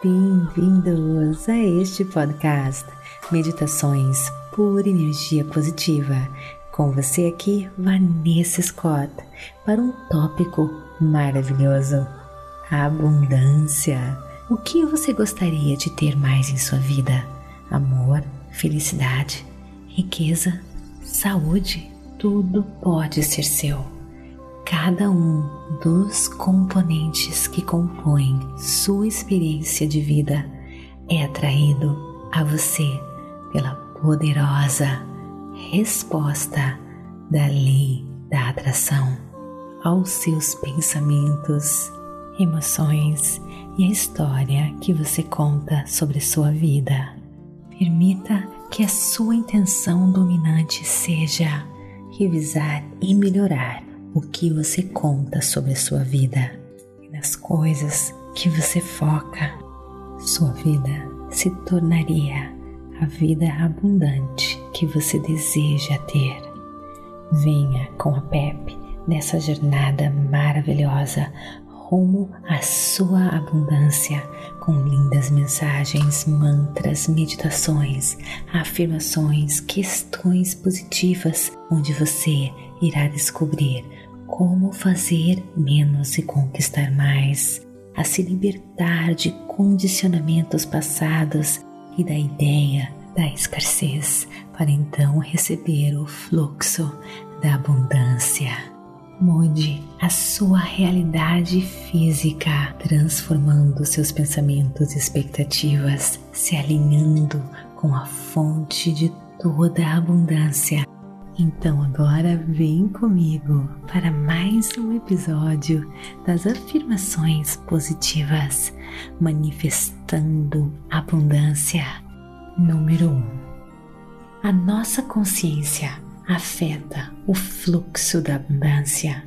Bem-vindos a este podcast Meditações por Energia Positiva. Com você aqui, Vanessa Scott, para um tópico maravilhoso: a abundância. O que você gostaria de ter mais em sua vida? Amor, felicidade, riqueza, saúde? Tudo pode ser seu cada um dos componentes que compõem sua experiência de vida é atraído a você pela poderosa resposta da lei da atração aos seus pensamentos, emoções e a história que você conta sobre sua vida. Permita que a sua intenção dominante seja revisar e melhorar o que você conta sobre a sua vida e nas coisas que você foca, sua vida se tornaria a vida abundante que você deseja ter. Venha com a Pepe nessa jornada maravilhosa rumo à sua abundância com lindas mensagens, mantras, meditações, afirmações, questões positivas, onde você irá descobrir como fazer menos e conquistar mais, a se libertar de condicionamentos passados e da ideia da escassez, para então receber o fluxo da abundância. Mude a sua realidade física, transformando seus pensamentos e expectativas, se alinhando com a fonte de toda a abundância então agora vem comigo para mais um episódio das afirmações positivas, manifestando abundância. Número 1. Um, a nossa consciência afeta o fluxo da abundância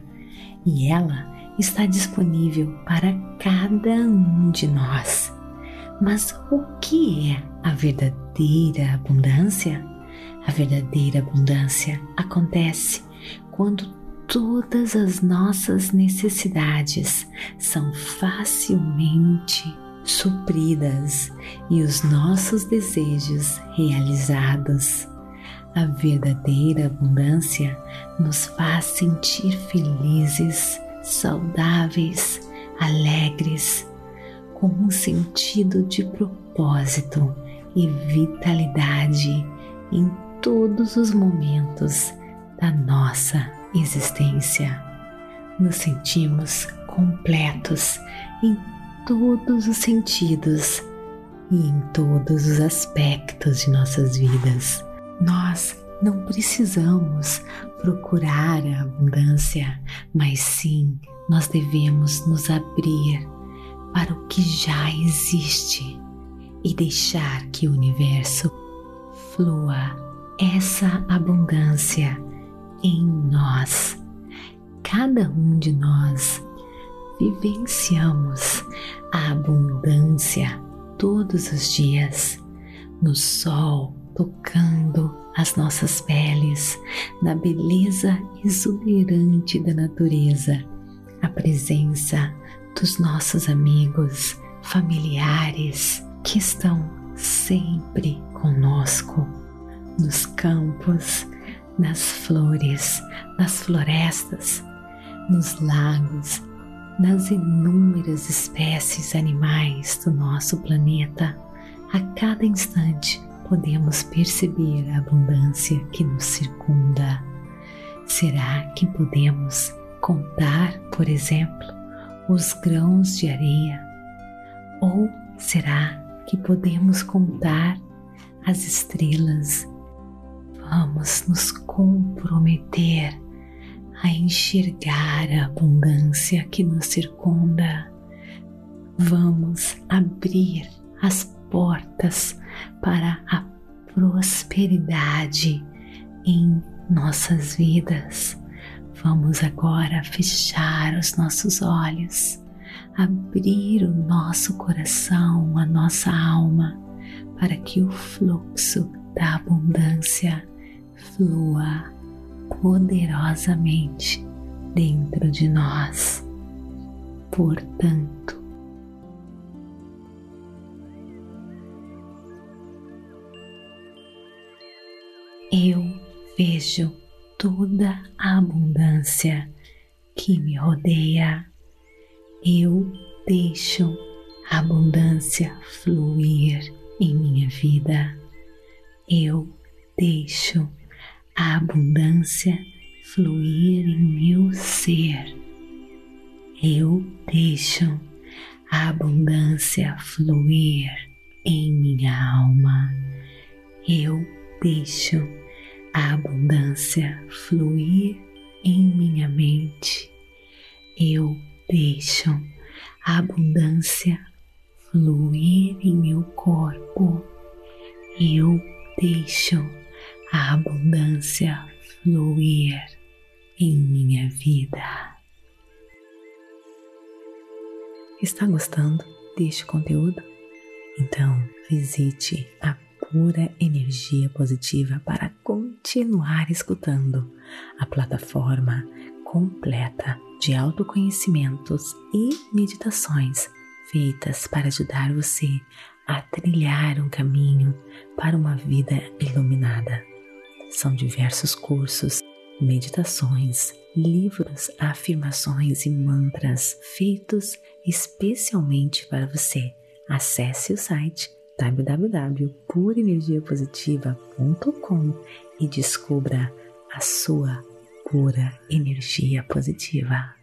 e ela está disponível para cada um de nós. Mas o que é a verdadeira abundância? A verdadeira abundância acontece quando todas as nossas necessidades são facilmente supridas e os nossos desejos realizados. A verdadeira abundância nos faz sentir felizes, saudáveis, alegres, com um sentido de propósito e vitalidade em todos os momentos da nossa existência. Nos sentimos completos em todos os sentidos e em todos os aspectos de nossas vidas. Nós não precisamos procurar a abundância, mas sim nós devemos nos abrir para o que já existe e deixar que o universo flua essa abundância em nós. Cada um de nós vivenciamos a abundância todos os dias, no sol tocando as nossas peles, na beleza exuberante da natureza, a presença dos nossos amigos, familiares que estão sempre conosco nos campos, nas flores, nas florestas, nos lagos, nas inúmeras espécies animais do nosso planeta. A cada instante podemos perceber a abundância que nos circunda. Será que podemos contar, por exemplo, os grãos de areia? Ou será que podemos contar as estrelas vamos nos comprometer a enxergar a abundância que nos circunda. Vamos abrir as portas para a prosperidade em nossas vidas. Vamos agora fechar os nossos olhos, abrir o nosso coração, a nossa alma, para que o fluxo da abundância flua poderosamente dentro de nós. Portanto, eu vejo toda a abundância que me rodeia. Eu deixo a abundância fluir em minha vida. Eu deixo a abundância fluir em meu ser. Eu deixo a abundância fluir em minha alma. Eu deixo a abundância fluir em minha mente. Eu deixo a abundância fluir em meu corpo. Eu deixo a abundância fluir em minha vida. Está gostando deste conteúdo? Então visite a pura energia positiva para continuar escutando a plataforma completa de autoconhecimentos e meditações feitas para ajudar você a trilhar um caminho para uma vida iluminada. São diversos cursos, meditações, livros, afirmações e mantras feitos especialmente para você. Acesse o site www.purenergiapositiva.com e descubra a sua pura energia positiva.